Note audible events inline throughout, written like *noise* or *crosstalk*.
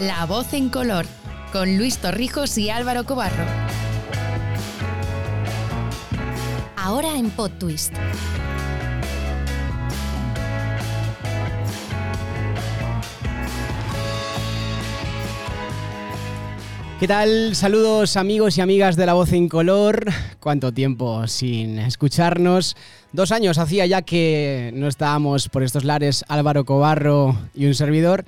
La voz en color, con Luis Torrijos y Álvaro Cobarro. Ahora en Pod Twist. ¿Qué tal? Saludos amigos y amigas de La Voz en Color. ¿Cuánto tiempo sin escucharnos? Dos años hacía ya que no estábamos por estos lares Álvaro Cobarro y un servidor.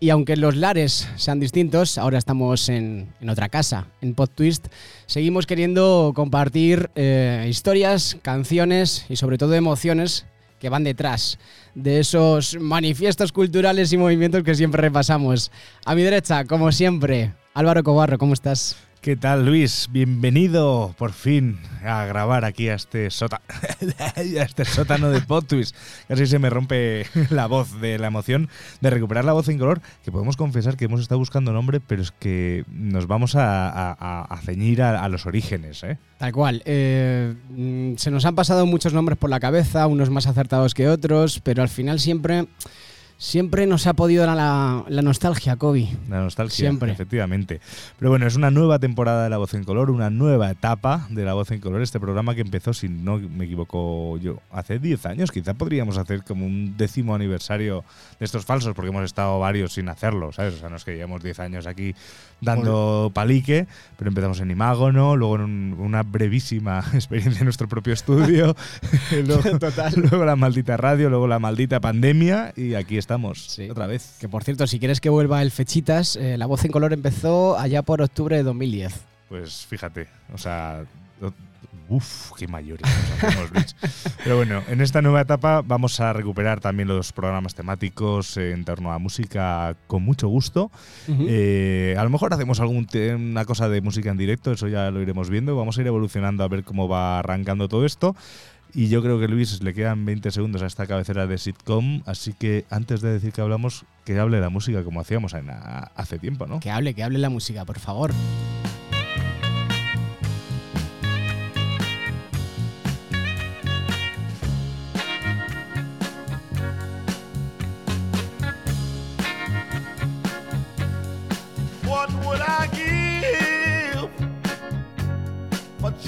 Y aunque los lares sean distintos, ahora estamos en, otra casa, en Pod Twist. Seguimos queriendo compartir eh, historias, canciones y sobre todo emociones que van detrás de esos manifiestos culturales y movimientos que siempre repasamos. A mi derecha, como siempre, Álvaro Cobarro, ¿cómo estás? ¿Qué tal, Luis? Bienvenido por fin a grabar aquí a este, sota *laughs* a este sótano de PodTwist. Casi se me rompe *laughs* la voz de la emoción de recuperar la voz en color, que podemos confesar que hemos estado buscando nombre, pero es que nos vamos a, ceñir a, los orígenes. ¿eh? Tal cual. Eh, mm, se nos han pasado muchos nombres por la cabeza, unos más acertados que otros, pero al final siempre Siempre nos ha podido dar la, nostalgia, Kobe. La nostalgia, Siempre. efectivamente. Pero bueno, es una nueva temporada de La Voz en Color, una nueva etapa de La Voz en Color. Este programa que empezó, si no me equivoco yo, hace 10 años. Quizá podríamos hacer como un décimo aniversario de estos falsos, porque hemos estado varios sin hacerlo, ¿sabes? O sea, no es que llevamos 10 años aquí dando palique, pero empezamos en Imágono, luego en una brevísima *laughs* experiencia en nuestro propio estudio, *laughs* luego, *laughs* Total. luego la maldita radio, luego la maldita pandemia y aquí estamos otra vez. Que por cierto, si quieres que vuelva el Fechitas, eh, La Voz en Color empezó allá por octubre de 2010. Pues fíjate, o sea, Uf, qué mayores Pero bueno, en esta nueva etapa vamos a recuperar también los programas temáticos en torno a música con mucho gusto. Eh, a lo mejor hacemos alguna cosa de música en directo, eso ya lo iremos viendo. Vamos a ir evolucionando a ver cómo va arrancando todo esto. Y yo creo que Luis le quedan 20 segundos a esta cabecera de sitcom, así que antes de decir que hablamos, que hable la música como hacíamos hace tiempo, ¿no? Que hable, que hable la música, por favor.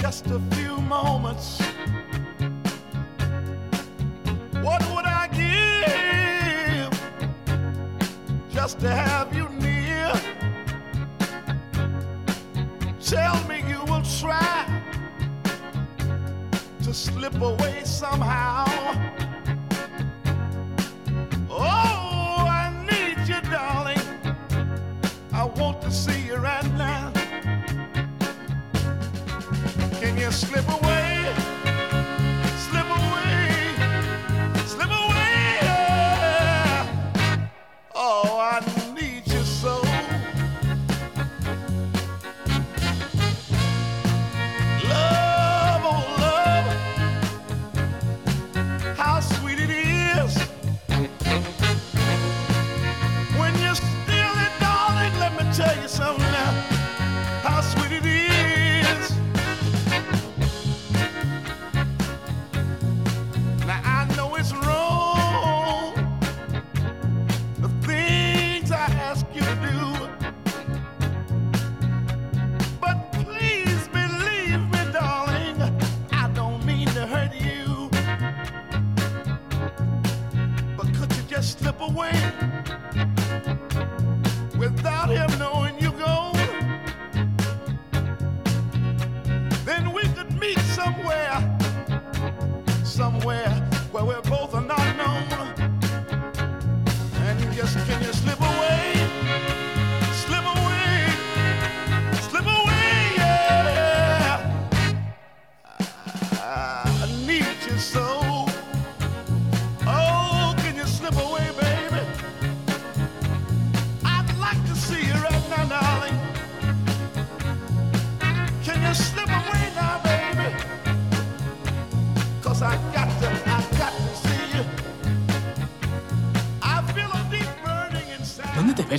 Just a few moments. What would I give just to have you near? Tell me you will try to slip away somehow. Oh, I need you, darling. I want to see you right now you slip away,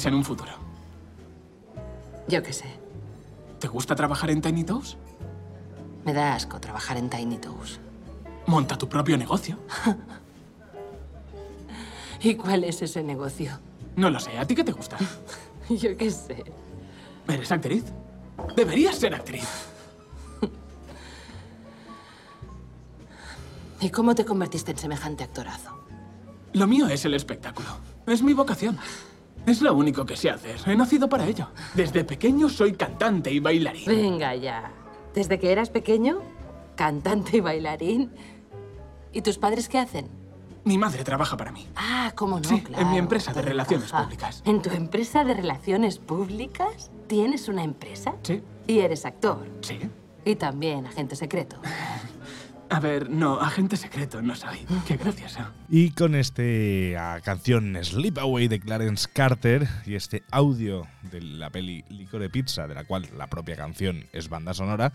en un futuro? Yo qué sé. ¿Te gusta trabajar en Tiny Toes? Me da asco trabajar en Tiny Toes. Monta tu propio negocio. *laughs* ¿Y cuál es ese negocio? No lo sé, ¿a ti qué te gusta? *laughs* Yo qué sé. ¿Eres actriz? Deberías ser actriz. *laughs* ¿Y cómo te convertiste en semejante actorazo? Lo mío es el espectáculo. Es mi vocación. Es lo único que sé hacer. He nacido para ello. Desde pequeño soy cantante y bailarín. Venga ya. ¿Desde que eras pequeño? Cantante y bailarín. ¿Y tus padres qué hacen? Mi madre trabaja para mí. Ah, cómo no, Sí, claro. en mi empresa de relaciones públicas. ¿En tu empresa de relaciones públicas? ¿Tienes una empresa? Sí, Y eres actor. sí. Y también agente secreto. *laughs* A ver, no, agente secreto no soy. Qué gracioso. Y con este canción Sleep Away de Clarence Carter y este audio de la peli Licor Pizza, de la cual la propia canción es banda sonora,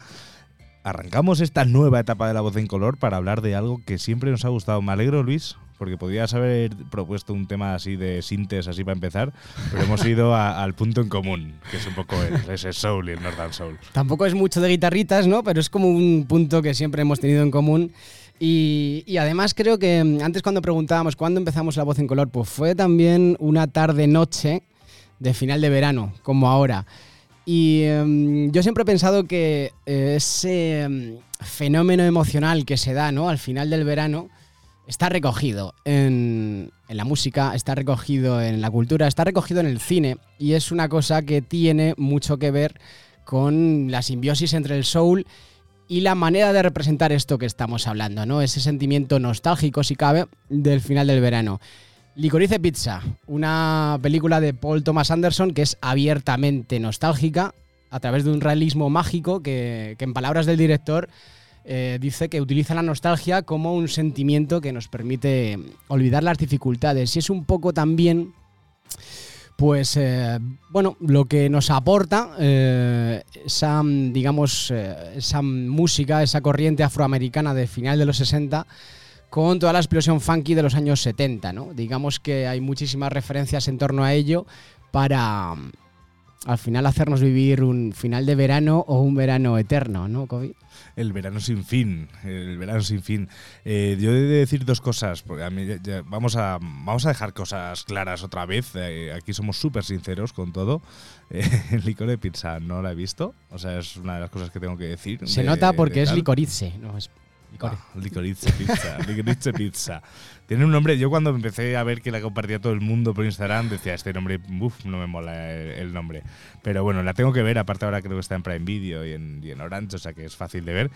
arrancamos esta nueva etapa de la voz en color para hablar de algo que siempre nos ha gustado. Me alegro, Luis, porque podrías haber propuesto un tema así de sintes, así para empezar, pero hemos ido a- al punto en común, que es un poco el, ese soul y el Northern Soul. Tampoco es mucho de guitarritas, ¿no? Pero es como un punto que siempre hemos tenido en común. Y, y además creo que mm, antes cuando preguntábamos cuándo empezamos la voz en color, pues fue también una tarde-noche de final de verano, como ahora. Y em, yo siempre he pensado que eh, ese em, fenómeno emocional que se da ¿no? al final del verano está recogido en, la música, está recogido en la cultura, está recogido en el cine y es una cosa que tiene mucho que ver con la simbiosis entre el soul y la manera de representar esto que estamos hablando, ¿no? Ese sentimiento nostálgico, si cabe, del final del verano. Licorice Pizza, una película de Paul Thomas Anderson que es abiertamente nostálgica a través de un realismo mágico que en palabras del director eh, dice que utiliza la nostalgia como un sentimiento que nos permite olvidar las dificultades y es un poco también pues eh, bueno, lo que nos aporta eh, esa, digamos, esa música, esa corriente afroamericana de final de los 60 con toda la explosión funky de los años 70, ¿no? Digamos que hay muchísimas referencias en torno a ello para al final hacernos vivir un final de verano o un verano eterno, ¿no, Kobe? El verano sin fin, el verano sin fin. Eh, yo he de decir dos cosas, porque a mí ya- ya- vamos, a, vamos a dejar cosas claras otra vez. eh, aquí somos súper sinceros con todo. Eh, *laughs* el licor de pizza no la he visto, o sea, es una de las cosas que tengo que decir. Se de- nota porque de es licorice, no es licor. Ah, licorice pizza, licorice pizza. *laughs* Tiene un nombre, yo cuando empecé a ver que la compartía todo el mundo por Instagram, decía, este nombre, uff, no me mola el, el nombre. Pero bueno, la tengo que ver, aparte ahora creo que está en Prime Video y en, y en Orange, o sea que es fácil de ver.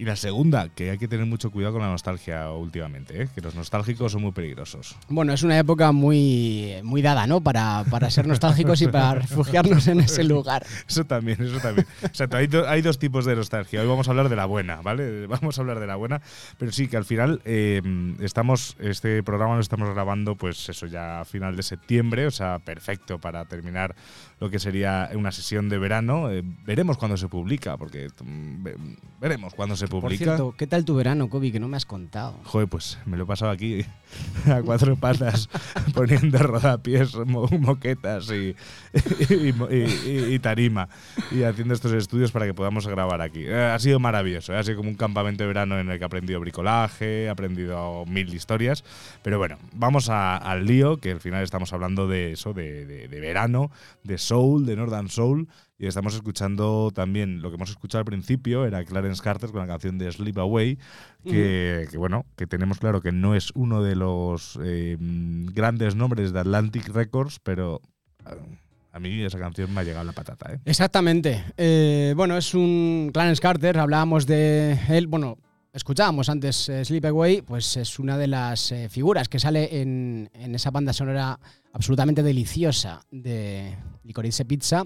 Y la segunda, que hay que tener mucho cuidado con la nostalgia últimamente, ¿eh? que los nostálgicos son muy peligrosos. Bueno, es una época muy, muy dada, ¿no? Para, para ser nostálgicos y para refugiarnos en ese lugar. Eso también, eso también. O sea, hay, do- hay dos tipos de nostalgia. Hoy vamos a hablar de la buena, ¿vale? *laughs* Vamos a hablar de la buena. Pero sí, que al final eh, estamos, este programa lo estamos grabando, pues eso, ya a final de septiembre, o sea, perfecto para terminar lo que sería una sesión de verano. Eh, veremos cuándo se publica, porque mm, ve- veremos cuándo se Por publica. cierto, ¿qué tal tu verano, Kobe? Que no me has contado. Joder, pues me lo he pasado aquí *laughs* a cuatro patas *laughs* poniendo rodapiés, mo- moquetas y, *laughs* y- y- y tarima y haciendo estos estudios para que podamos grabar aquí. Eh, ha sido maravilloso, ¿eh? ha sido como un campamento de verano en el que he aprendido bricolaje, he aprendido mil historias, pero bueno, vamos a- al lío, que al final estamos hablando de eso, de, de- de verano, de soul, de Northern Soul. Y estamos escuchando también lo que hemos escuchado al principio, era Clarence Carter con la canción de Sleep Away, que, que, bueno, que tenemos claro que no es uno de los eh, grandes nombres de Atlantic Records, pero eh, a mí esa canción me ha llegado la patata, ¿eh? Exactamente. Eh, bueno, es un Clarence Carter, hablábamos de él, bueno, escuchábamos antes eh, Sleep Away, pues es una de las eh, figuras que sale en, en esa banda sonora absolutamente deliciosa de Licorice Pizza.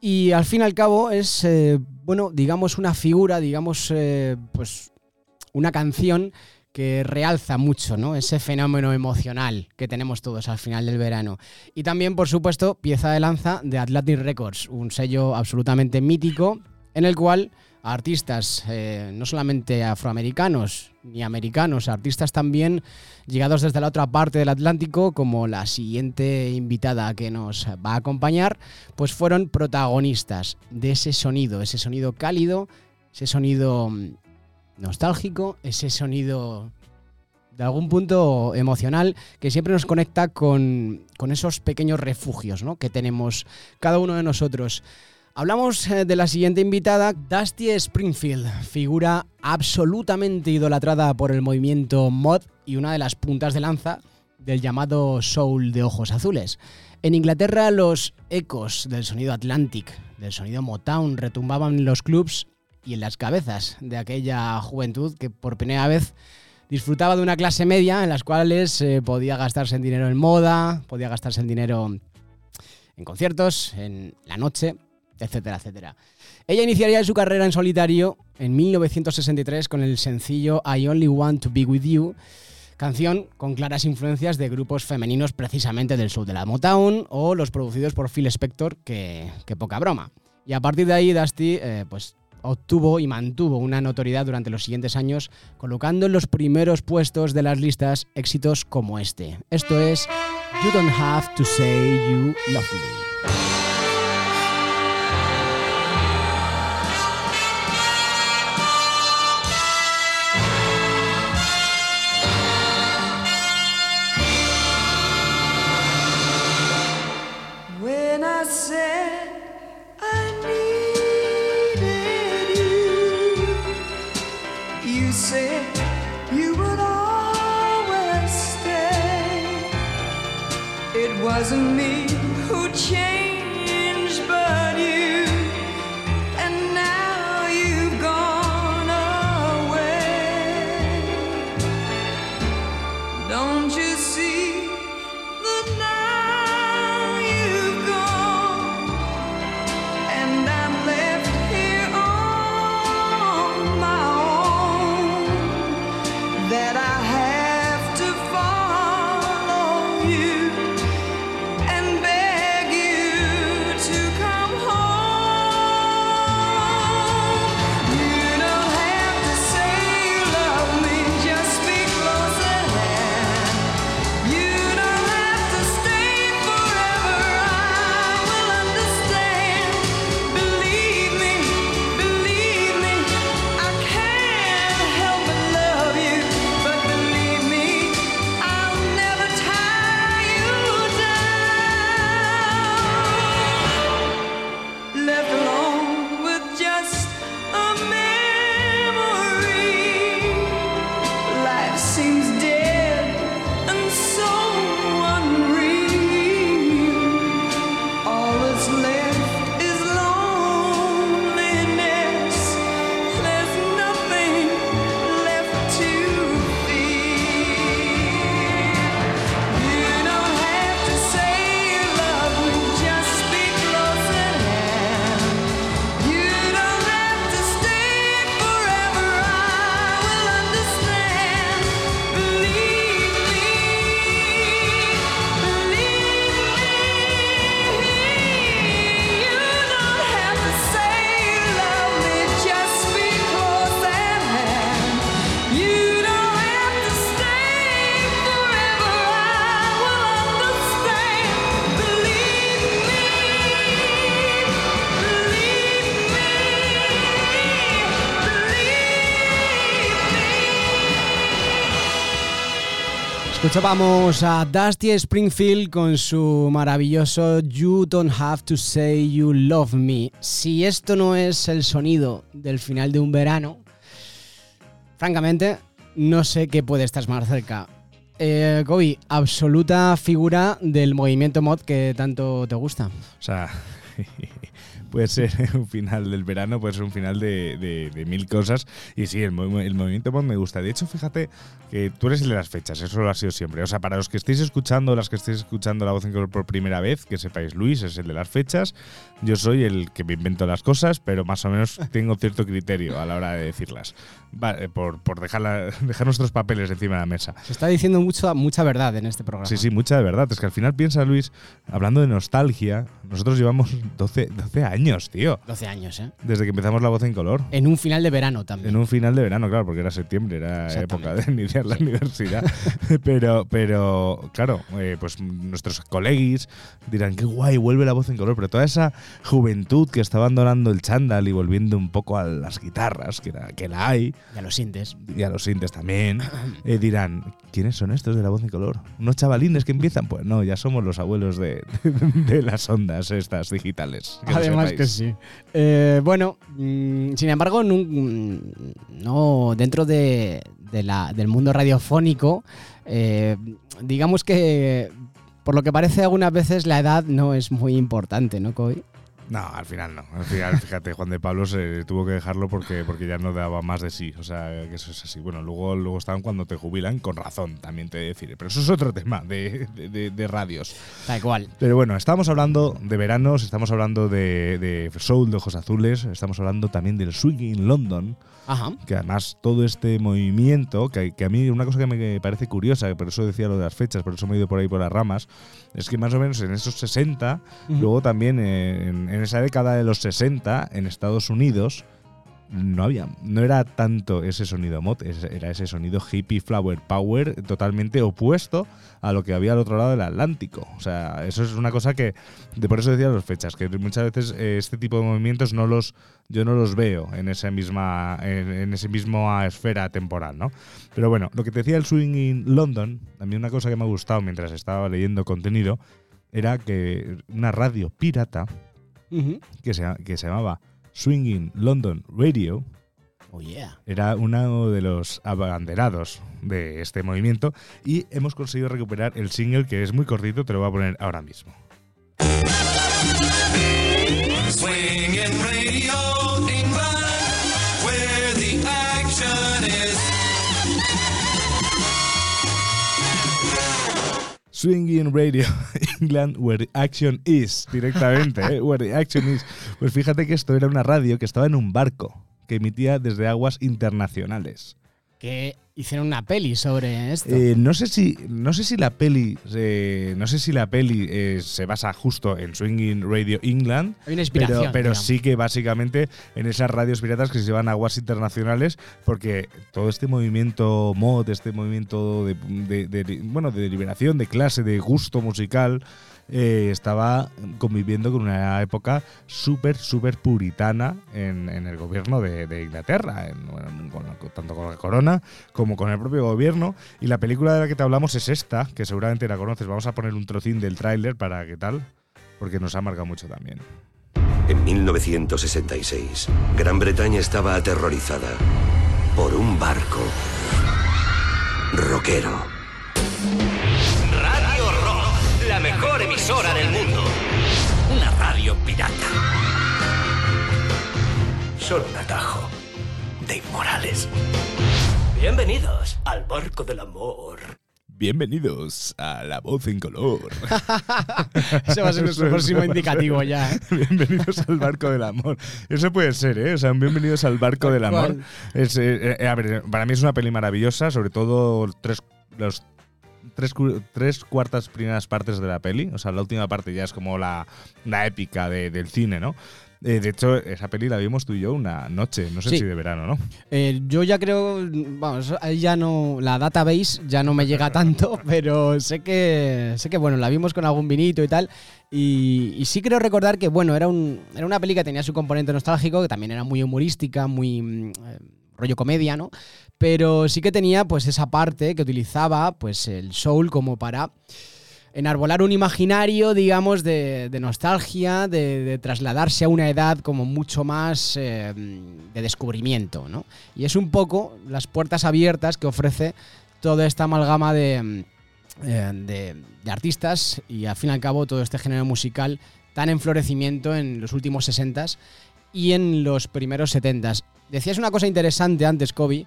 Y al fin y al cabo es, eh, bueno, digamos una figura, digamos, eh, pues una canción que realza mucho ¿no? ese fenómeno emocional que tenemos todos al final del verano. Y también, por supuesto, pieza de lanza de Atlantic Records, un sello absolutamente mítico en el cual artistas eh, no solamente afroamericanos ni americanos, artistas también llegados desde la otra parte del Atlántico, como la siguiente invitada que nos va a acompañar, pues fueron protagonistas de ese sonido, ese sonido cálido, ese sonido mm, nostálgico, ese sonido de algún punto emocional que siempre nos conecta con, con esos pequeños refugios ¿no? que tenemos cada uno de nosotros. Hablamos eh, de la siguiente invitada, Dusty Springfield, figura absolutamente idolatrada por el movimiento mod y una de las puntas de lanza del llamado soul de ojos azules. En Inglaterra los ecos del sonido Atlantic, del sonido Motown, retumbaban en los clubs y en las cabezas de aquella juventud que por primera vez disfrutaba de una clase media en las cuales eh, podía gastarse en dinero en moda, podía gastarse en dinero en conciertos, en la noche etcétera, etcétera. Ella iniciaría su carrera en solitario en 1963 con el sencillo I Only Want to Be With You, canción con claras influencias de grupos femeninos precisamente del sur de la Motown o los producidos por Phil Spector, que, poca broma. Y a partir de ahí Dusty eh, pues, obtuvo y mantuvo una notoriedad durante los siguientes años, colocando en los primeros puestos de las listas éxitos como este. Esto es You Don't Have to Say You Love Me. Wasn't me Escuchábamos a Dusty Springfield con su maravilloso You Don't Have to Say You Love Me. Si esto no es el sonido del final de un verano, francamente, no sé qué puede estar más cerca. Eh, Kobe, absoluta figura del movimiento mod que tanto te gusta. O sea, *laughs* puede ser *laughs* un final del verano, puede ser un final de, de- de mil cosas. Y sí, el, el movimiento mod me gusta. De hecho, fíjate que tú eres el de las fechas, eso lo ha sido siempre. O sea, para los que estéis escuchando, las que estéis escuchando la voz en color por primera vez, que sepáis, Luis es el de las fechas. Yo soy el que me invento las cosas, pero más o menos *laughs* tengo cierto criterio a la hora de decirlas. Vale, por, por dejar, la- *laughs* dejar nuestros papeles encima de la mesa. Se está diciendo mucho, mucha verdad en este programa. Sí, sí, mucha de verdad. Es que al final piensa, Luis, hablando de nostalgia, nosotros llevamos 12, 12 años años, tío. 12 años, ¿eh? Desde que empezamos la voz en color. En un final de verano también. En un final de verano, claro, porque era septiembre, era época de *laughs* iniciar la universidad. pero, pero, claro, eh, pues nuestros colegis dirán, qué guay, vuelve la voz en color. Pero toda esa juventud que está abandonando el chándal y volviendo un poco a las guitarras, que, la- que la hay, Ya lo sientes. y a los sintes también, eh, dirán, ¿quiénes son estos de la voz en color? ¿Unos chavalines que empiezan? Pues no, ya somos los abuelos de, *laughs* de las ondas estas digitales. que Además que sí. Eh, bueno, mm, sin embargo, nun- no, dentro de, de la- del mundo radiofónico, eh, digamos que por lo que parece algunas veces la edad no es muy importante, ¿no, Coy? No, al final no. Al final, fíjate, Juan de Pablo se tuvo que dejarlo porque, porque ya no daba más de sí. O sea, que eso es así. Bueno, luego, luego están cuando te jubilan, con razón, también te deciré. Pero eso es otro tema de, de- de- de radios. Tal cual. Pero bueno, estamos hablando de veranos, estamos hablando de, de soul de ojos azules, estamos hablando también del swing in London, Ajá. que además todo este movimiento, que, que a mí una cosa que me parece curiosa, por eso decía lo de las fechas, por eso me he ido por ahí por las ramas, es que más o menos en esos 60, Ujú. luego también eh, en, en esa década de los 60, en Estados Unidos, no había, no era tanto ese sonido mod, era ese sonido hippie flower power totalmente opuesto a lo que había al otro lado del Atlántico. O sea, eso es una cosa que, de por eso decía las fechas, que muchas veces eh, este tipo de movimientos no los, yo no los veo en esa misma, en, en ese mismo esfera temporal, ¿no? Pero bueno, lo que te decía el swing in London, a mí una cosa que me ha gustado mientras estaba leyendo contenido era que una radio pirata Que se, que se llamaba Swinging London Radio Oh, yeah. era uno de los abanderados de este movimiento y hemos conseguido recuperar el single que es muy cortito, te lo voy a poner ahora mismo. Swinging Radio England, where the action is. Swinging Radio *laughs* England, where action is, directamente, ¿eh? where action is. Pues fíjate que esto era una radio que estaba en un barco que emitía desde aguas internacionales. Que hicieron una peli sobre esto. Eh, no sé si no sé si la peli eh, no sé si la peli eh, se basa justo en Swinging Radio England Hay una inspiración. pero, sí que básicamente en esas radios piratas que se llevan a aguas internacionales porque todo este movimiento mod este movimiento de, de- de- bueno de liberación de clase de gusto musical eh, estaba conviviendo con una época súper, súper puritana en, el gobierno de, Inglaterra, tanto con la corona como con el propio gobierno. Y la película de la que te hablamos es esta, que seguramente la conoces. Vamos a poner un trocín del tráiler para qué tal, porque nos ha marcado mucho también. En 1966, Gran Bretaña estaba aterrorizada por un barco rockero. Pirata. Solo un atajo de inmorales. Bienvenidos al barco del amor. Bienvenidos a La Voz en Color. *laughs* Ese va a ser nuestro Eso próximo indicativo ya. ¿eh? *laughs* Bienvenidos al barco del amor. Eso puede ser, ¿eh? O sea, un bienvenidos al barco del amor. Es, eh, eh, a ver, para mí es una peli maravillosa, sobre todo tres, los tres, cu- tres cuartas primeras partes de la peli. O sea, la última parte ya es como la, la épica de- del cine, ¿no? Eh, de hecho, esa peli la vimos tú y yo una noche, no sé Sí. si de verano, ¿no? Eh, yo ya creo, vamos, ahí ya no, la database ya no me llega tanto, *laughs* pero sé que, sé que bueno, la vimos con algún vinito y tal. Y, y sí creo recordar que, bueno, era, un, era una peli que tenía su componente nostálgico, que también era muy humorística, muy mm, eh, rollo comedia, ¿no? Pero sí que tenía pues esa parte que utilizaba pues el soul como para enarbolar un imaginario, digamos, de, nostalgia, de, trasladarse a una edad como mucho más eh, de descubrimiento, ¿no? Y es un poco las puertas abiertas que ofrece toda esta amalgama de, eh, de- de artistas y al fin y al cabo todo este género musical tan en florecimiento en los últimos 60s y en los primeros 70s. Decías una cosa interesante antes, Kobe,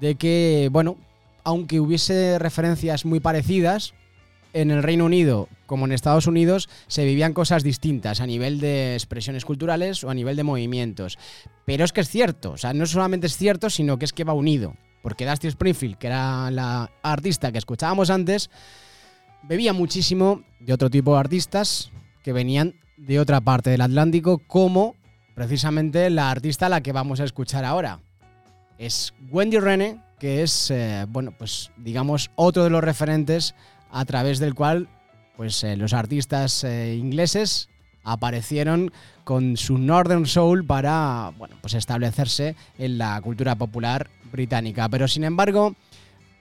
de que, bueno, aunque hubiese referencias muy parecidas, en el Reino Unido como en Estados Unidos se vivían cosas distintas a nivel de expresiones culturales o a nivel de movimientos. Pero es que es cierto, o sea, no solamente es cierto, sino que es que va unido. Porque Dusty Springfield, que era la artista que escuchábamos antes, bebía muchísimo de otro tipo de artistas que venían de otra parte del Atlántico, como precisamente la artista a la que vamos a escuchar ahora. Es Wendy Rene, que es, eh, bueno, pues digamos, otro de los referentes a través del cual pues, eh, los artistas eh, ingleses aparecieron con su Northern Soul para bueno, pues establecerse en la cultura popular británica. Pero sin embargo,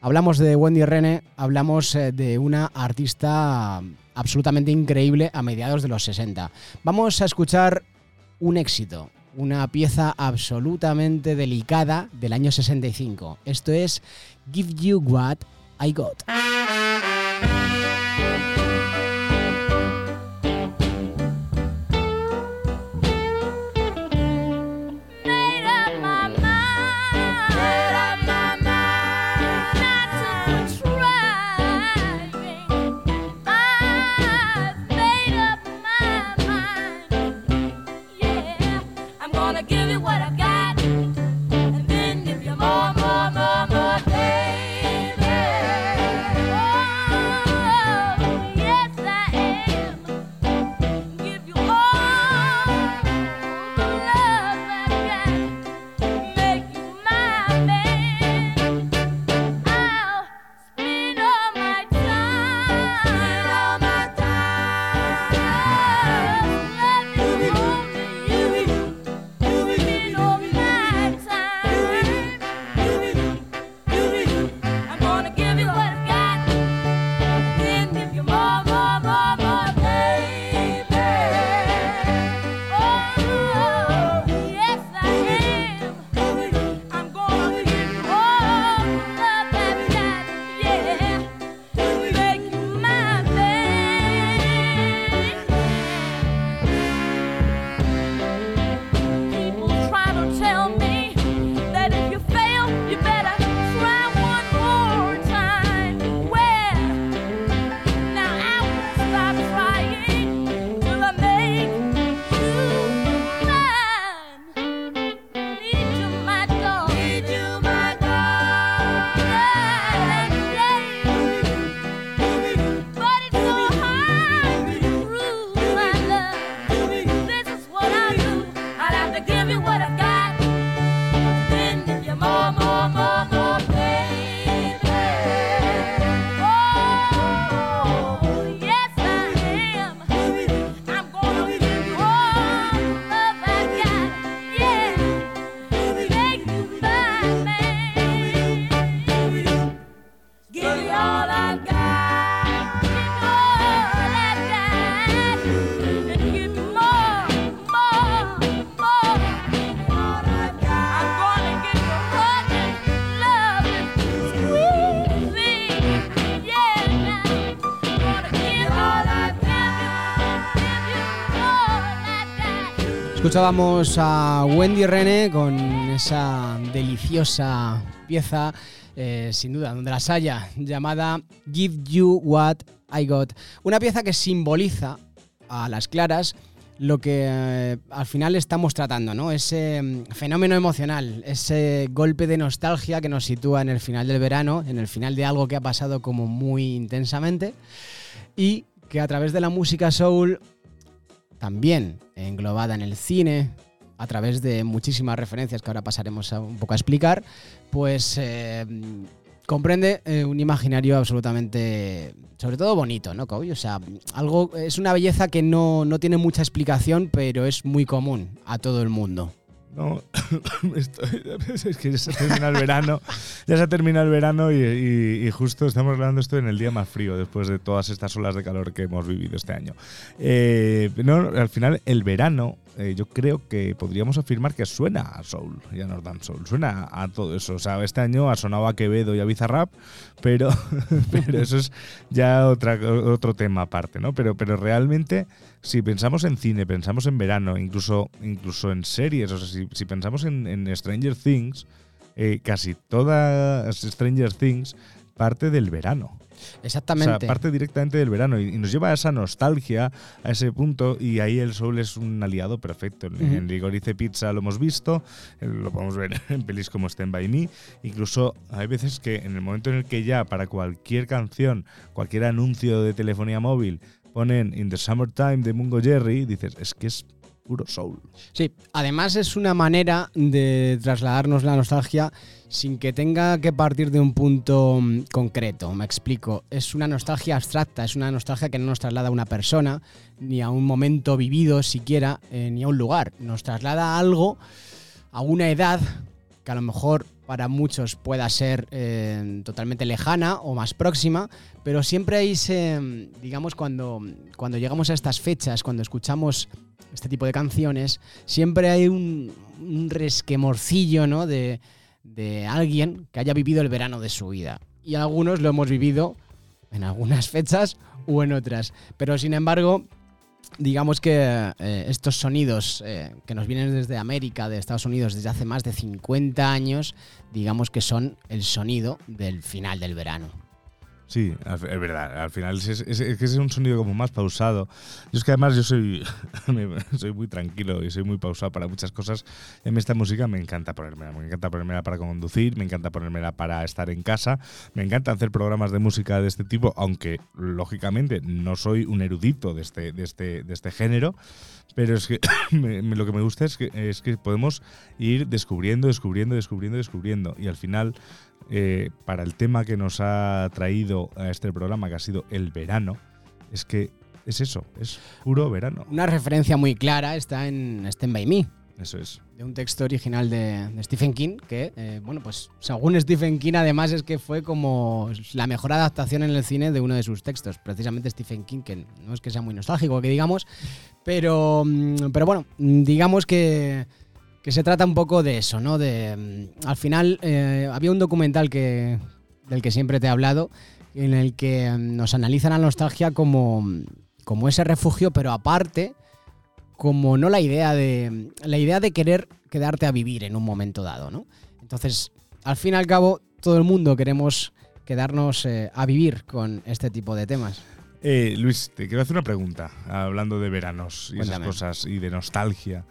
hablamos de Wendy Rene, hablamos de una artista absolutamente increíble a mediados de los 60. Vamos a escuchar un éxito, una pieza absolutamente delicada del año 65. Esto es Give You What I Got. Escuchábamos a Wendy Rene con esa deliciosa pieza, eh, sin duda, donde las haya, llamada Give You What I Got. Una pieza que simboliza a las claras lo que eh, al final estamos tratando, ¿no? Ese mm, fenómeno emocional, ese golpe de nostalgia que nos sitúa en el final del verano, en el final de algo que ha pasado como muy intensamente y que a través de la música soul también englobada en el cine, a través de muchísimas referencias que ahora pasaremos a un poco a explicar, pues eh, comprende eh, un imaginario absolutamente, sobre todo bonito, ¿no, Coy? O sea, algo, es una belleza que no, no tiene mucha explicación, pero es muy común a todo el mundo. No, *coughs* estoy- *coughs* es que ya se termina el verano, ya se termina el verano y, y- justo estamos grabando esto en el día más frío después de todas estas olas de calor que hemos vivido este año. Eh, no, al final el verano eh, yo creo que podríamos afirmar que suena a Soul y a Northern Soul, suena a todo eso. O sea, este año ha sonado a Quevedo y a Bizarrap, pero, *laughs* pero eso es ya otra, otro tema aparte, ¿no? Pero, pero realmente, si pensamos en cine, pensamos en verano, incluso, incluso en series, o sea, si, pensamos en, en Stranger Things, eh, casi todas Stranger Things parte del verano. O Exactamente. sea, parte directamente del verano y, y nos lleva a esa nostalgia, a ese punto, y ahí el soul es un aliado perfecto. En, Ligorice Pizza lo hemos visto, eh, lo podemos ver *laughs* en pelis como Stand By Me. Incluso hay veces que en el momento en el que ya para cualquier canción, cualquier anuncio de telefonía móvil, ponen In the Summertime de Mungo Jerry dices, es que es Sí, además es una manera de trasladarnos la nostalgia sin que tenga que partir de un punto mm, concreto. Me explico. Es una nostalgia abstracta, es una nostalgia que no nos traslada a una persona, ni a un momento vivido siquiera, eh, ni a un lugar. Nos traslada a algo, a una edad que a lo mejor para muchos pueda ser eh, totalmente lejana o más próxima, pero siempre hay mm, digamos, cuando, cuando llegamos a estas fechas, cuando escuchamos este tipo de canciones, siempre hay un, resquemorcillo, ¿no? De, de alguien que haya vivido el verano de su vida. Y algunos lo hemos vivido en algunas fechas u en otras. Pero sin embargo, digamos que eh, estos sonidos eh, que nos vienen desde América, de Estados Unidos, desde hace más de 50 años, digamos que son el sonido del final del verano. Sí, es verdad. Al final es, es- es que es un sonido como más pausado. Yo es que además yo soy, *laughs* soy muy tranquilo y soy muy pausado para muchas cosas. Mí esta música me encanta ponérmela. Me encanta ponérmela para conducir, me encanta ponérmela para estar en casa. Me encanta hacer programas de música de este tipo, aunque lógicamente no soy un erudito de este, de este, de este género. Pero es que *coughs* me- me- lo que me gusta es que, es que podemos ir descubriendo, descubriendo, descubriendo, descubriendo. Y al final, eh, para el tema que nos ha traído a este programa, que ha sido el verano, es que es eso, es puro verano. Una referencia muy clara está en Stand By Me, Eso es. de un texto original de, de Stephen King, que, eh, bueno, pues según Stephen King, además es que fue como la mejor adaptación en el cine de uno de sus textos. Precisamente Stephen King, que no es que sea muy nostálgico, que digamos, pero, mm, pero bueno, mm, digamos que, que se trata un poco de eso, ¿no? De, mm, al final, eh, había un documental que, del que siempre te he hablado, en el que mm, nos analizan la nostalgia como, como ese refugio, pero aparte como no la idea de la idea de querer quedarte a vivir en un momento dado, ¿no? Entonces, al fin y al cabo, todo el mundo queremos quedarnos eh, a vivir con este tipo de temas. Eh, Luis, te quiero hacer una pregunta, hablando de veranos y Cuéntame. esas cosas y de nostalgia.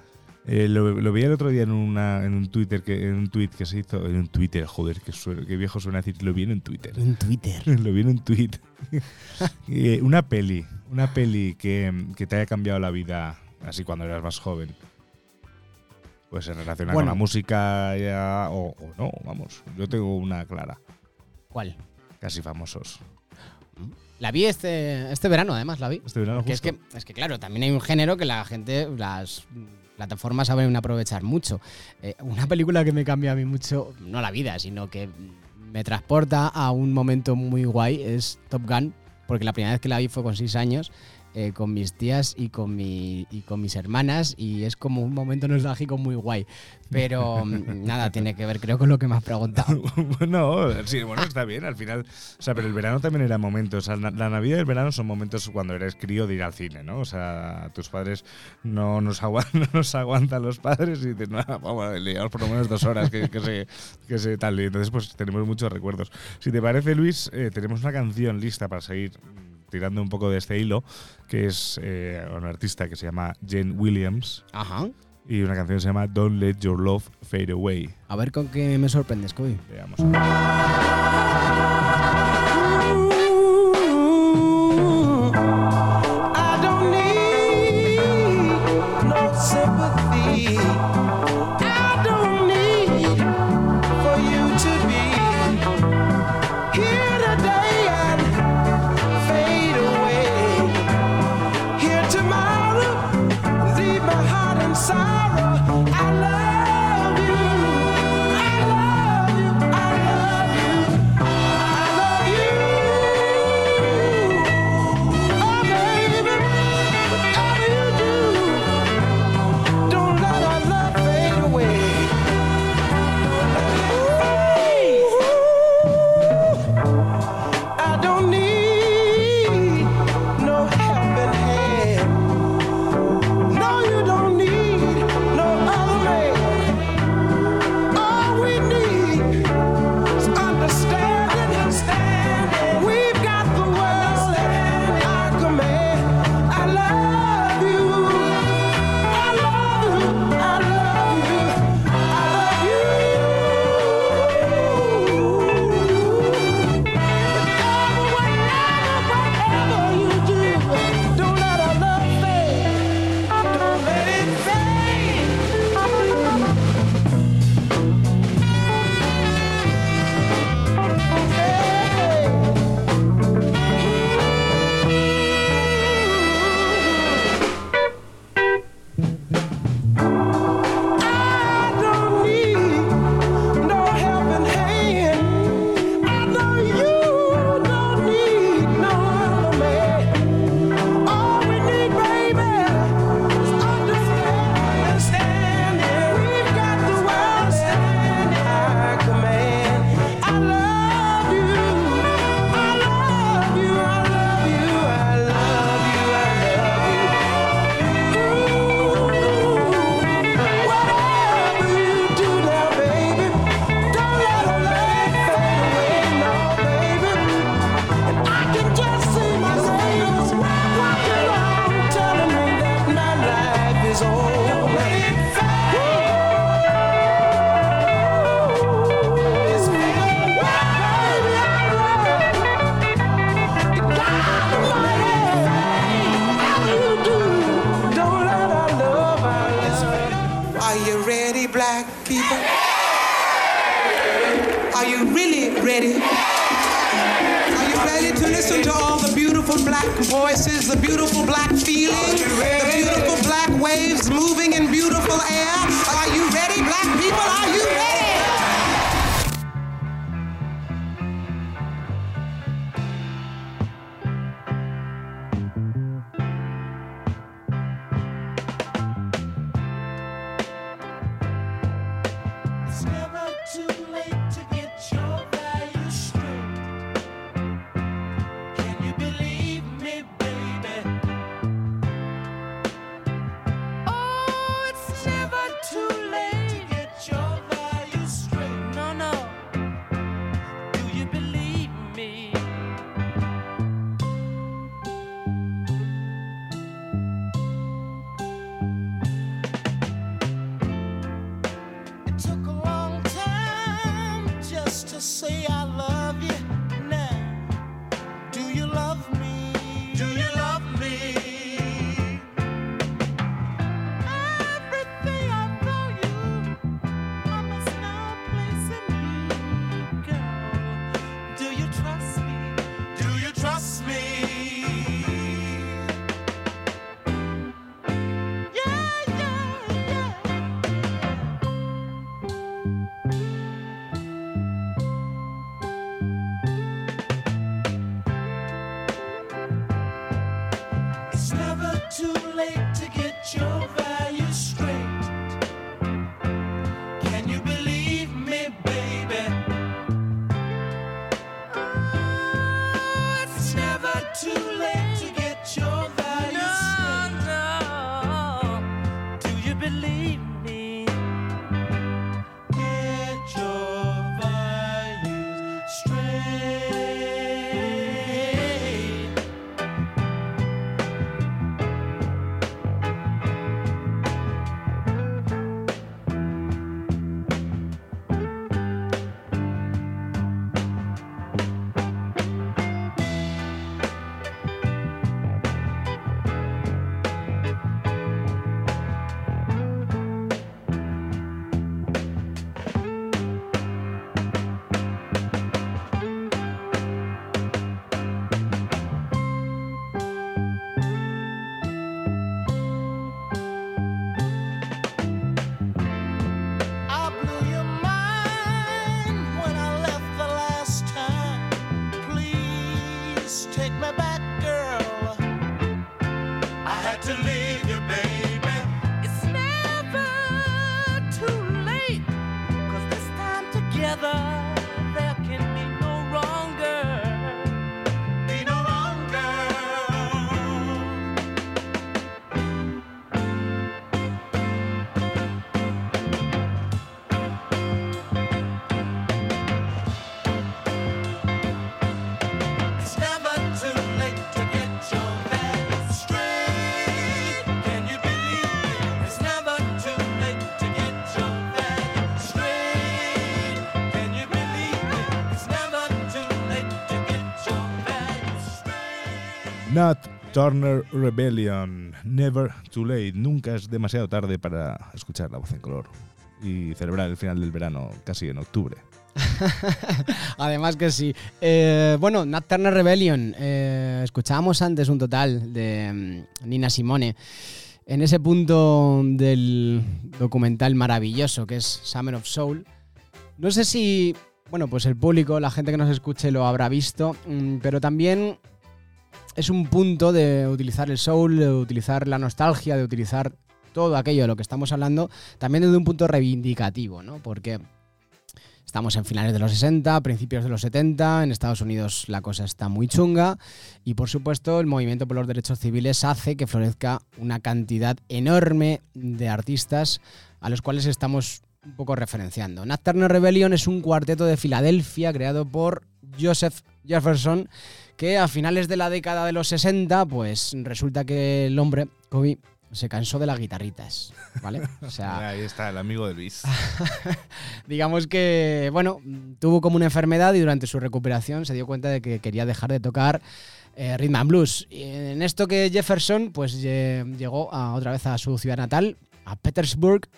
Eh, lo, lo veía el otro día en, una, en un Twitter que en un tweet que se hizo en un Twitter, joder, que, suena- que viejo suena decir, lo vi en un Twitter. En Twitter. *laughs* lo vi en un tweet. *laughs* Eh, una peli, una peli que, que te haya cambiado la vida así cuando eras más joven. Pues relaciona Bueno. con la música ya, o, o no, vamos. Yo tengo una clara, ¿Cuál? casi famosos. La vi este, este verano, además, la vi. Este verano Que es, justo. que, es que, claro, también hay un género que la gente, las plataformas saben aprovechar mucho. Eh, una película que me cambia a mí mucho, no la vida, sino que me transporta a un momento muy guay es Top Gun, porque la primera vez que la vi fue con seis años, eh, con mis tías y con, mi, y con mis hermanas, y es como un momento nostálgico muy guay. Pero mm, *laughs* nada, tiene que ver, creo, con lo que me has preguntado. *laughs* no, sí, bueno, está bien, al final. O sea, pero el verano también era momentos. O sea, la Navidad y el verano son momentos cuando eres crío de ir al cine, ¿no? O sea, tus padres no nos, aguan- *laughs* no nos aguantan los padres y dices, no, vamos, le llevamos por lo menos dos horas que, que se, que se tal. Y entonces, pues tenemos muchos recuerdos. Si te parece, Luis, eh, tenemos una canción lista para seguir tirando un poco de este hilo, que es eh, una artista que se llama Jane Williams Ajá. y una canción que se llama Don't Let Your Love Fade Away. A ver con qué me sorprendes, Kobe. Veamos. Turner Rebellion. Never too late. Nunca es demasiado tarde para escuchar la voz en color y celebrar el final del verano casi en octubre. *laughs* Además que sí. Eh, bueno, Turner Rebellion. eh, escuchábamos antes un total de mm, Nina Simone. En ese punto del documental maravilloso que es Summer of Soul. No sé si, bueno, pues el público, la gente que nos escuche lo habrá visto, mm, pero también es un punto de utilizar el soul, de utilizar la nostalgia, de utilizar todo aquello de lo que estamos hablando, también desde un punto reivindicativo, ¿no? Porque Estamos en finales de los 60, principios de los 70, en Estados Unidos la cosa está muy chunga y por supuesto el movimiento por los derechos civiles hace que florezca una cantidad enorme de artistas a los cuales estamos un poco referenciando. Nat Turner Rebellion es un cuarteto de Filadelfia creado por Joseph Jefferson que a finales de la década de los 60 pues resulta que el hombre, Kobe, se cansó de las guitarritas, ¿vale? O sea, *laughs* Ahí está, el amigo de Luis. *laughs* digamos que, bueno, tuvo como una enfermedad y durante su recuperación se dio cuenta de que quería dejar de tocar eh, rhythm and blues. Y en esto que Jefferson, pues lle- llegó a, otra vez a su ciudad natal, a Petersburg,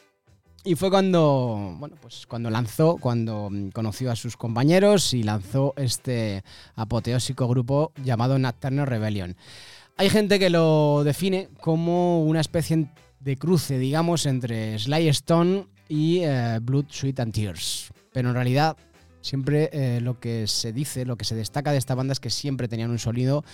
Y fue cuando, bueno, pues cuando lanzó, cuando mm, conoció a sus compañeros y lanzó este apoteósico grupo llamado Nat Turner Rebellion. Hay gente que lo define como una especie de cruce, digamos, entre Sly Stone y eh, Blood, Sweat and Tears. Pero en realidad, siempre eh, lo que se dice, lo que se destaca de esta banda es que siempre tenían un sonido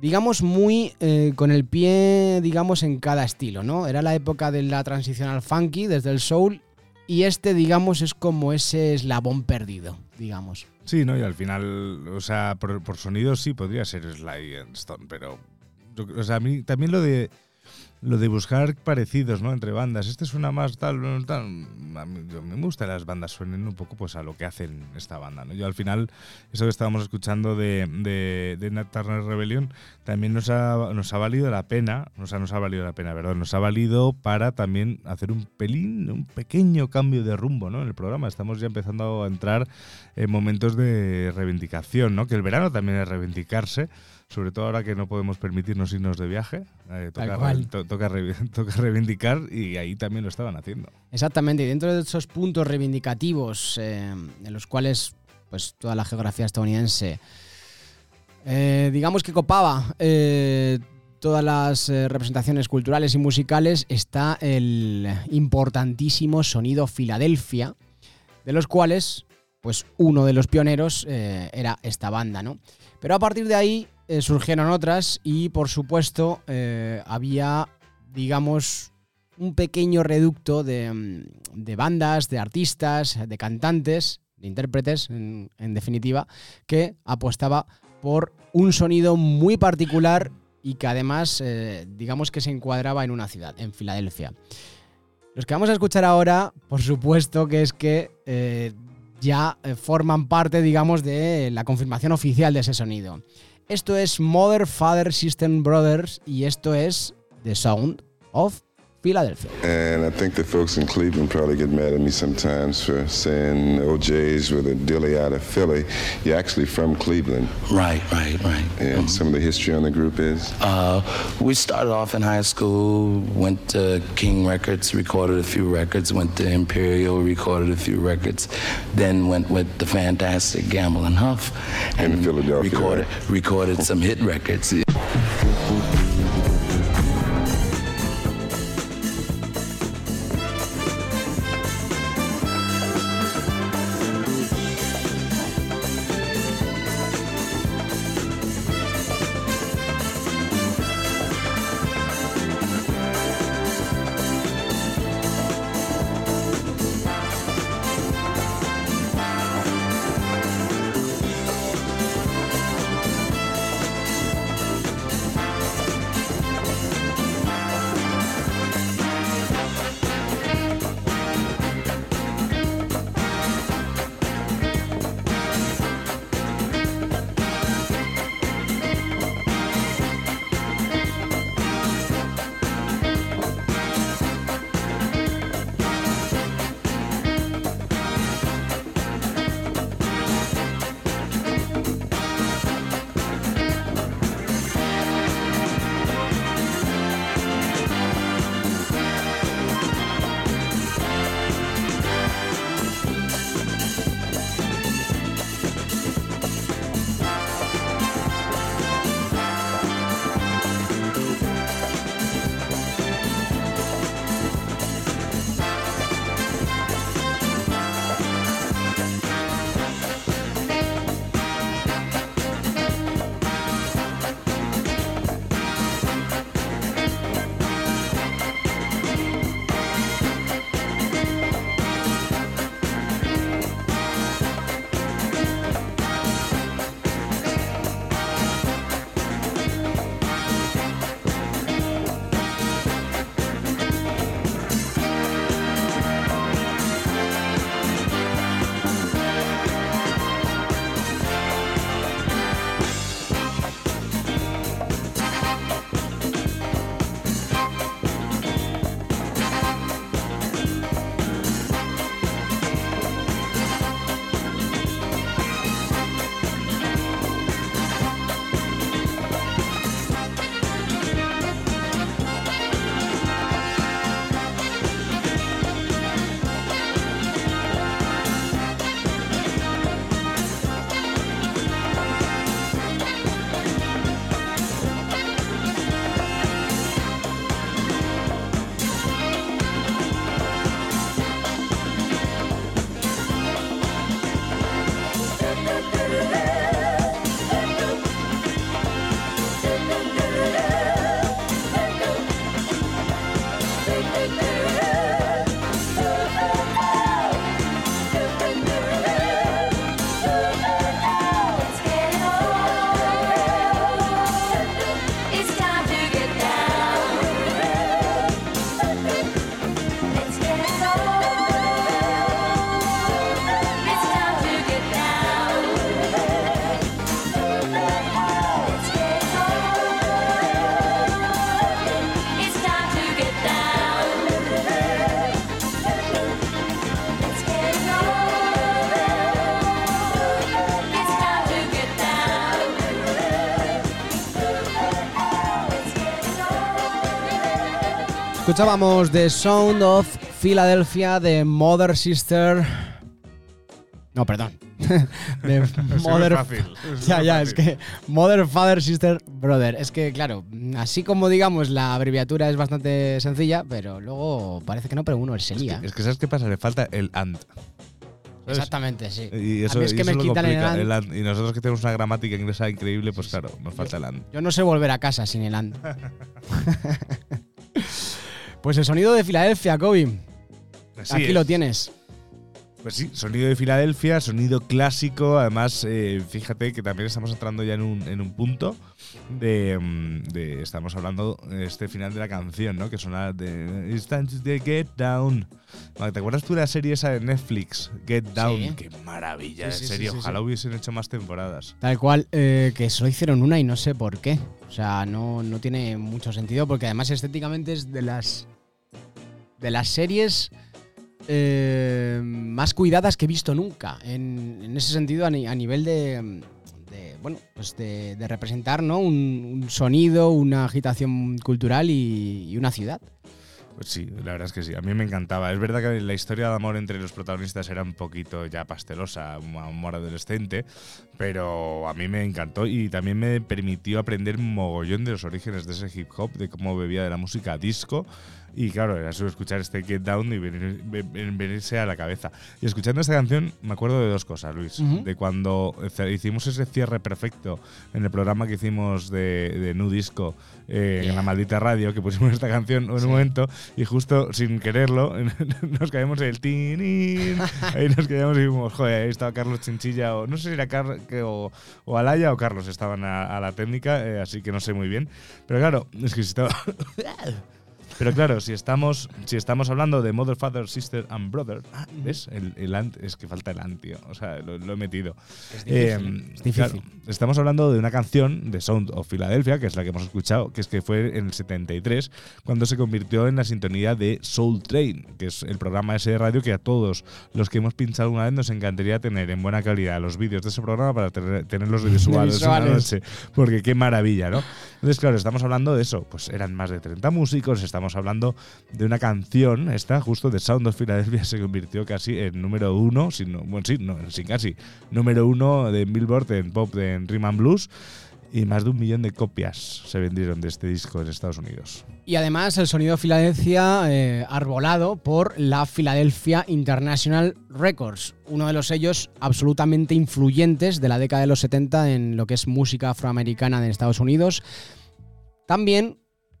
digamos, muy eh, con el pie, digamos, en cada estilo, ¿no? Era la época de la transición al funky, desde el soul, y este, digamos, es como ese eslabón perdido, digamos. Sí, ¿no? Y al final, o sea, por, sonido sí podría ser Sly and Stone, pero. O sea, a mí también lo de. Lo de buscar parecidos, ¿no? Entre bandas. Este suena más tal, tal. A mí, yo- me gusta que las bandas suenen un poco pues a lo que hacen esta banda, ¿no? Yo al final, eso que estábamos escuchando de, de, de Nat Turner Rebellion, también nos ha, nos ha valido la pena, o sea, nos ha valido la pena, perdón, nos ha valido para también hacer un pelín, un pequeño cambio de rumbo, ¿no? En el programa. Estamos ya empezando a entrar en momentos de reivindicación, ¿no? Que el verano también es reivindicarse, sobre todo ahora que no podemos permitirnos irnos de viaje. eh, toca, cual. to- toca re- *laughs* toca reivindicar y ahí también lo estaban haciendo. Exactamente, y dentro de esos puntos reivindicativos eh, en los cuales pues toda la geografía estadounidense eh, digamos que copaba todas las representaciones culturales y musicales está el importantísimo sonido Filadelfia, de los cuales pues uno de los pioneros eh, era esta banda, ¿no? Pero a partir de ahí eh, surgieron otras y por supuesto eh, había digamos un pequeño reducto de, mm, de bandas, de artistas, de cantantes, de intérpretes, en, definitiva, que apostaba por un sonido muy particular y que además, eh, digamos que se encuadraba en una ciudad, en Filadelfia. Los que vamos a escuchar ahora, por supuesto que es que ya forman parte, digamos, de la confirmación oficial de ese sonido. Esto es Mother, Father, System, Brothers y esto es The Sound of Philadelphia. And I think the folks in Cleveland probably get mad at me sometimes for saying OJ's with a dilly out of Philly. You're actually from Cleveland. Right, right, right. And some of the history on the group is? Uh, we started off in high school, went to King Records, recorded a few records, went to Imperial, recorded a few records, then went with the fantastic Gamble and Huff, and Philadelphia, recorded recorded some hit records. Escuchábamos The Sound of Philadelphia de Mother Sister. No, perdón. *laughs* de Mother. fácil, es *laughs* ya, ya, es que Mother, Father, Sister, Brother. Es que, claro, así como digamos, la abreviatura es bastante sencilla, pero luego parece que no, pero uno se lía. Es que ¿sabes qué pasa? Le falta el and. ¿sabes? Exactamente, sí. Y A eso, mí es que me quitan el and. el and. Y nosotros que tenemos una gramática inglesa increíble, pues claro, nos falta el and. Yo no sé volver a casa sin el and. *laughs* pues el sonido de Filadelfia, Kobe. Así Aquí es. lo tienes. Pues sí, sonido de Filadelfia, sonido clásico. Además, eh, fíjate que también estamos entrando ya en un, en un punto de, mm, de- Estamos hablando de este final de la canción, ¿no? Que suena de. It's time to get down. ¿Te acuerdas tú de la serie esa de Netflix? Get Down. Sí. Qué maravilla, Sí, sí, en serio. Ojalá hubiesen hecho más temporadas. Tal cual, eh, que solo hicieron una y no sé por qué. O sea, no, no tiene mucho sentido porque además estéticamente es de las de las series eh, más cuidadas que he visto nunca. En, en ese sentido, a, ni- a nivel de, de, bueno, pues de, de representar ¿no? un, un sonido, una agitación cultural y, y una ciudad. Pues sí, la verdad es que sí. A mí me encantaba. Es verdad que la historia de amor entre los protagonistas era un poquito ya pastelosa, un amor adolescente, pero a mí me encantó y también me permitió aprender mogollón de los orígenes de ese hip hop, de cómo bebía de la música disco. Y claro, era solo escuchar este Get Down y venir- ven- venirse a la cabeza. Y escuchando esta canción me acuerdo de dos cosas, Luis. De cuando hicimos ese cierre perfecto en el programa que hicimos de, de Nu Disco eh, en la maldita radio, que pusimos esta canción en un momento y justo sin quererlo *laughs* nos caemos en el tinín. Ahí nos quedamos y dijimos, joder, ahí estaba Carlos Chinchilla o no sé si era Car o, o Alaya o Carlos estaban a, a la técnica, eh, así que no sé muy bien. Pero claro, es que si estaba... *laughs* *laughs* Pero claro, si estamos, si estamos hablando de Mother, Father, Sister and Brother, ah, ¿ves? El, el ant, es que falta el ant, tío. O sea, lo, lo he metido. Es difícil, Eh, es difícil. claro, estamos hablando de una canción de Sound of Philadelphia, que es la que hemos escuchado, que es que fue en el 73, cuando se convirtió en la sintonía de Soul Train, que es el programa ese de radio que a todos los que hemos pinchado alguna vez nos encantaría tener en buena calidad los vídeos de ese programa para tener, tenerlos *laughs* visuales una Visuales. noche. Porque qué maravilla, ¿no? Entonces, claro, estamos hablando de eso. Pues eran más de 30 músicos, estamos hablando de una canción, esta, justo de Sound of Philadelphia, *laughs* se convirtió casi en número uno, sin, no- bueno, sí, casi, número uno de Billboard en pop, de, en Rhythm and Blues, y más de un millón de copias se vendieron de este disco en Estados Unidos. Y además el sonido Filadelfia eh, arbolado por la Philadelphia International Records, uno de los sellos absolutamente influyentes de la década de los 70 en lo que es música afroamericana de Estados Unidos. También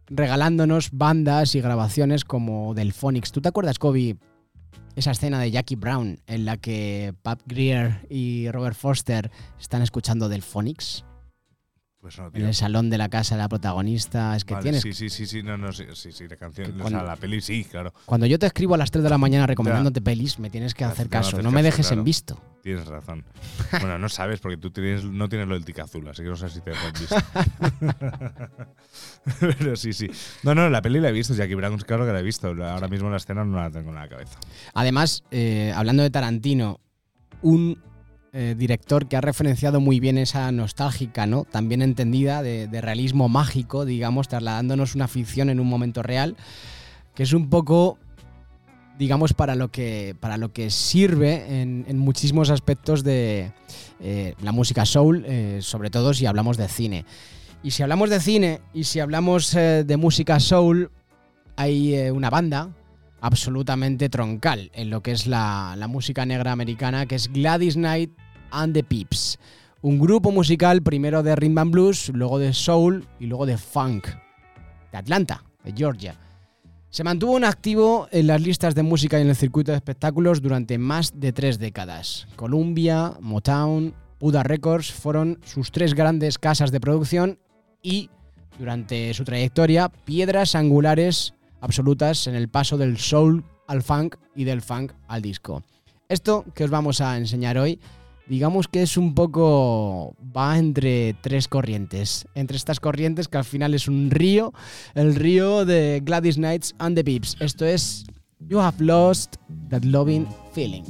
regalándonos bandas y grabaciones como Delphonics. ¿Tú te acuerdas, Kobe, esa escena de Jackie Brown en la que Pat Greer y Robert Foster están escuchando Delphonics? Pues no, En el salón de la casa de la protagonista. Es que Vale, tienes sí, sí, sí, sí, no, no, sí, sí, sí, la canción, Que o cuando- sea, la peli sí, claro. Cuando yo te escribo a las 3 de la mañana recomendándote pelis, me tienes que hacer caso. No me caso, dejes claro. en visto. Tienes razón. Bueno, no sabes porque tú tienes, no tienes lo del tic azul, así que no sé si te dejo en visto. *laughs* Pero sí, sí. No, no, la peli la he visto, Jackie Brown, claro que la he visto. Ahora mismo la escena no la tengo en la cabeza. Además, eh, hablando de Tarantino, un eh, director que ha referenciado muy bien esa nostálgica, ¿no? También entendida de, realismo mágico, digamos, trasladándonos una ficción en un momento real, que es un poco digamos, para lo que, para lo que sirve en, muchísimos aspectos de eh, la música soul, eh, sobre todo si hablamos de cine. Y si hablamos de cine y si hablamos de música soul, hay una banda absolutamente troncal en lo que es la música negra americana, que es Gladys Knight and the Pips. Un grupo musical primero de rhythm and blues, luego de soul y luego de funk. De Atlanta, de Georgia. Se mantuvo en activo en las listas de música y en el circuito de espectáculos durante más de tres décadas. Columbia, Motown, Buda Records fueron sus tres grandes casas de producción y, durante su trayectoria, piedras angulares absolutas en el paso del soul al funk y del funk al disco. Esto que os vamos a enseñar hoy, digamos que es un poco... va entre tres corrientes. Entre estas corrientes que al final es un río, el río de Gladys Knights and the Pips. Esto es You Have Lost That Loving Feeling.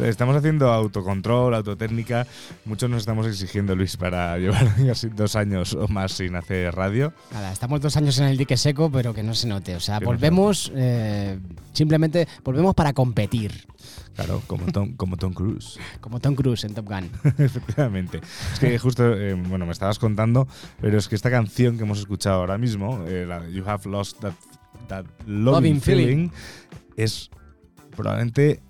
Estamos haciendo autocontrol, autotécnica. Muchos nos estamos exigiendo, Luis, para llevar *laughs* casi dos años o más sin hacer radio. Nada, estamos dos años en el dique seco, pero que no se note. O sea, Que no se volvemos, eh, simplemente volvemos para competir, Claro, como Tom, *laughs* como Tom Cruise. como Tom Cruise en Top Gun. *laughs* Efectivamente. Es que justo, eh, bueno, me estabas contando, pero es que esta canción que hemos escuchado ahora mismo, eh, la You Have Lost That, that Loving, Loving feeling, Feeling. es probablemente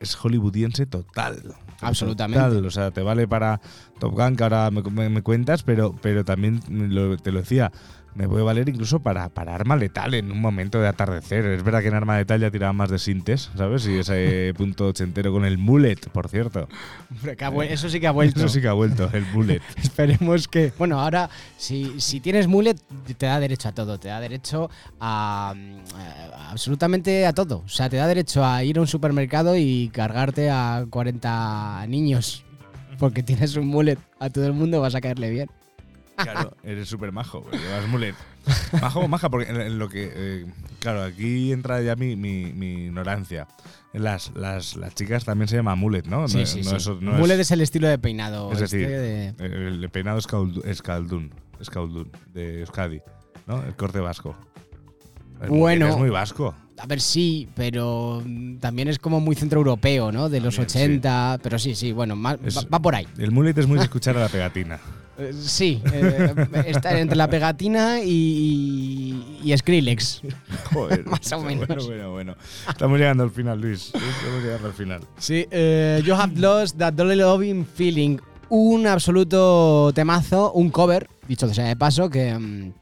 es hollywoodiense total. Absolutamente. Total, o sea, te vale para Top Gun, que ahora me, me- me cuentas, pero, pero también lo- te lo decía. Me puede valer incluso para, para arma letal en un momento de atardecer. Es verdad que en arma letal ya tiraba más de sintes, ¿sabes? Y ese *laughs* punto ochentero con el mullet, por cierto. Hombre, que ha vuel- eso sí que ha vuelto. Eso sí que ha vuelto, el mullet. *laughs* Esperemos que. Bueno, ahora, si, si tienes mullet, te da derecho a todo. Te da derecho a, mm, a- absolutamente a todo. O sea, te da derecho a ir a un supermercado y cargarte a 40 niños. Porque tienes un mullet. A todo el mundo vas a caerle bien. Claro, eres súper majo, llevas mullet. Majo o maja, porque en, lo que. eh, claro, aquí entra ya mi, mi, mi ignorancia. Las, las, las chicas también se llama mullet, ¿no? Sí, No- sí, no sí. no mullet es, el estilo de peinado. Es este decir, de- el, peinado es es es de Euskadi, ¿no? El corte vasco. Bueno. Es muy vasco. A ver, sí, pero mm, también es como muy centroeuropeo, ¿no? De los También, sí. 80. Pero sí, sí, bueno, Es- va por ahí. El mullet es muy de escuchar a la pegatina. Eh, Sí, eh, *laughs* está entre la pegatina y, y Skrillex. *laughs* Joder. *laughs* Más o menos. Bueno, bueno, bueno. Estamos llegando al final, Luis. Estamos llegando al final. Sí, eh, You Have Lost That Dolly Loving Feeling. Un absoluto temazo, un cover, dicho sea de paso, que, mm,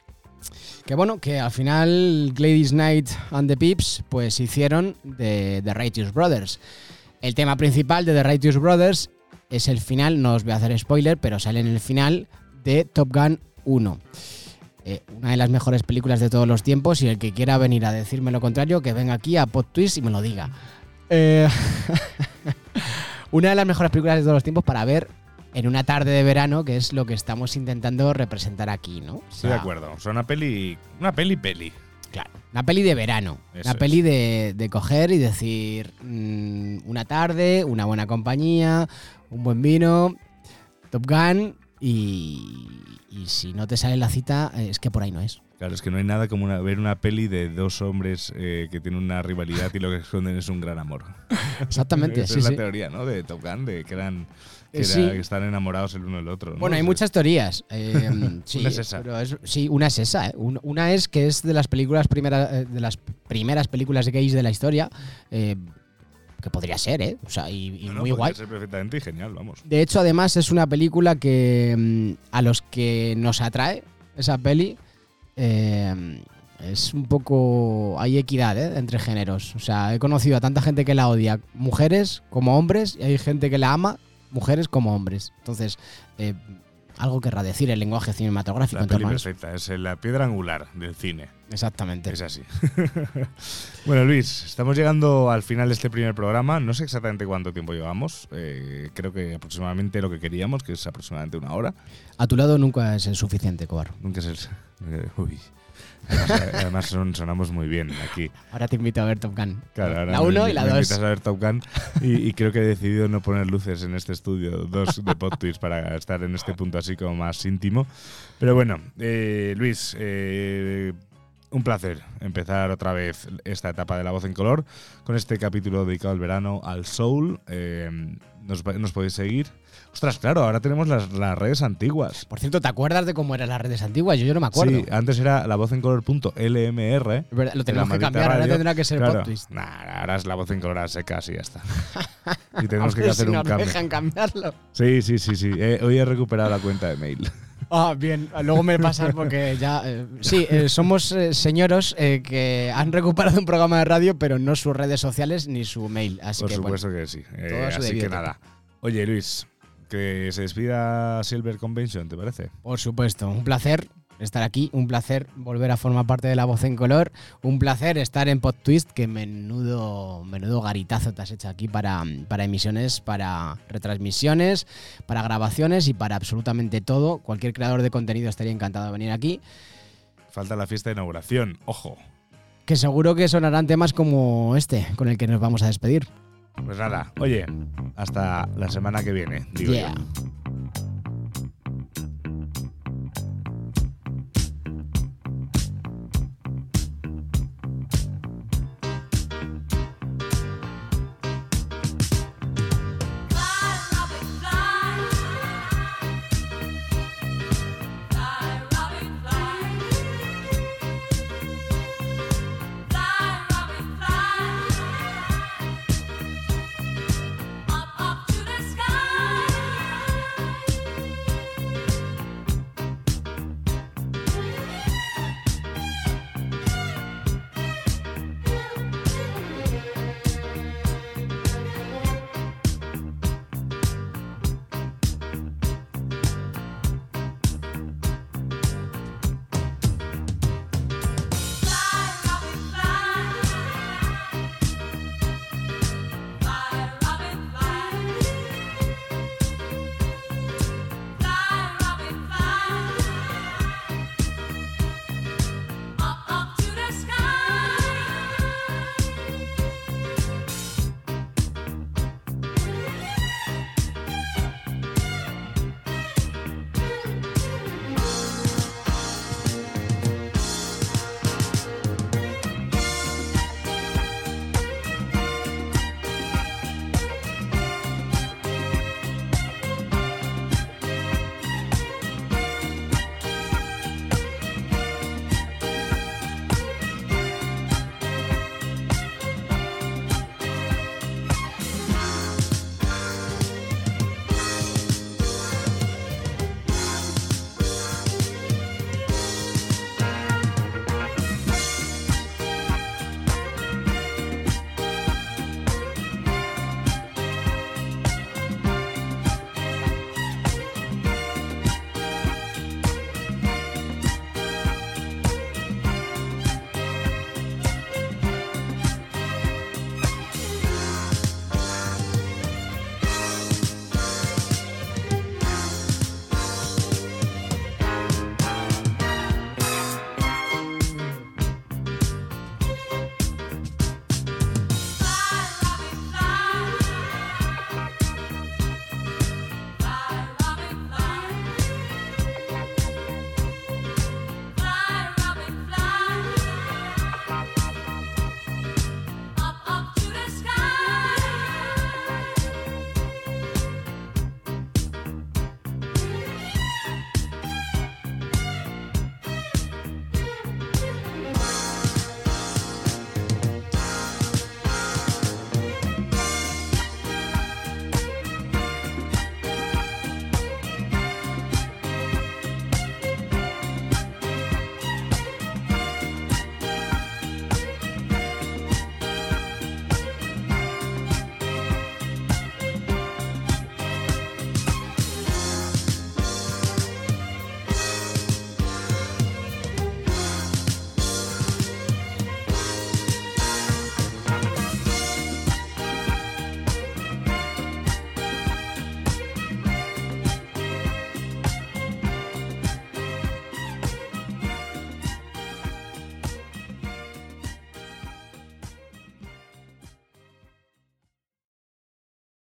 que bueno, que al final Gladys Knight and the Pips pues hicieron de The Righteous Brothers. El tema principal de The Righteous Brothers es el final, no os voy a hacer spoiler, pero sale en el final de Top Gun 1. Eh, una de las mejores películas de todos los tiempos y el que quiera venir a decirme lo contrario, que venga aquí a PodTwist y me lo diga. Eh, *laughs* una de las mejores películas de todos los tiempos para ver en una tarde de verano, que es lo que estamos intentando representar aquí, ¿no? O Estoy de acuerdo. O sea, una peli. Una peli peli. Claro, una peli de verano. Eso una peli de, de coger y decir mm, una tarde, una buena compañía, un buen vino, Top Gun y, y si no te sale la cita, eh, es que por ahí no es. Claro, es que no hay nada como una- ver una peli de dos hombres eh, que tienen una rivalidad y lo que esconden es un gran amor. *laughs* Exactamente, Esa sí, es la teoría, ¿no? De Top Gun, de que eran. Que, Eh, era- que están enamorados el uno del otro. ¿no? Bueno, hay muchas teorías. eh, *laughs* sí, Una es esa. pero es- sí, una es esa. eh. Un- Una es que es de las películas primeras, de las primeras películas gays de la historia. Que podría ser, ¿eh? O sea, y, y No, no, muy guay. ser perfectamente y genial, vamos. De hecho, además es una película que mm, a los que nos atrae esa peli eh, es un poco hay equidad ¿eh? entre géneros. O sea, he conocido a tanta gente que la odia, mujeres como hombres, y hay gente que la ama, mujeres como hombres. Entonces, eh, algo querrá decir el lenguaje cinematográfico. La peli perfecta, es la piedra angular del cine. Exactamente. Es así. *laughs* bueno, Luis, estamos llegando al final de este primer programa. No sé exactamente cuánto tiempo llevamos. eh, creo que aproximadamente lo que queríamos, que es aproximadamente una hora. A tu lado nunca es el suficiente, Cobar. Nunca es el. *laughs* Uy. Además, además son- sonamos muy bien aquí. Ahora te invito a ver Top Gun. Claro, ahora la me- 1 me- y la me 2. invitas a ver Top Gun y, y creo que he decidido no poner luces en este estudio, dos de PodTwist para estar en este punto así como más íntimo. Pero bueno, eh, Luis, eh, un placer empezar otra vez esta etapa de La Voz en Color con este capítulo dedicado al verano, al soul. Eh, nos, nos podéis seguir. Ostras, claro, ahora tenemos las, las redes antiguas. Por cierto, ¿te acuerdas de cómo eran las redes antiguas? Yo, yo no me acuerdo. Sí, antes era la voz en color.lmr. Es verdad, lo tenemos que cambiar, ahora tendrá que ser Claro. Nah, ahora es la voz en color a secas y ya está. *laughs* y tenemos que hacer si un nos cambio. dejan cambiarlo. Sí, sí, sí, sí. Eh, hoy he recuperado la cuenta de mail. *laughs* Ah, bien. Luego me pasas porque ya. eh, sí, eh, somos eh, señoros eh, que han recuperado un programa de radio, pero no sus redes sociales ni su mail. Así Por que, bueno, supuesto que sí. Así que nada. Oye, Luis, que se despida Silver Convention, ¿te parece? por supuesto, un placer estar aquí, un placer volver a formar parte de La Voz en Color, un placer estar en PodTwist, que menudo, menudo garitazo te has hecho aquí para, para emisiones, para retransmisiones, para grabaciones y para absolutamente todo. Cualquier creador de contenido estaría encantado de venir aquí. Falta la fiesta de inauguración. Ojo. que seguro que sonarán temas como este, con el que nos vamos a despedir. Pues nada, oye, hasta la semana que viene, digo Yeah. yo.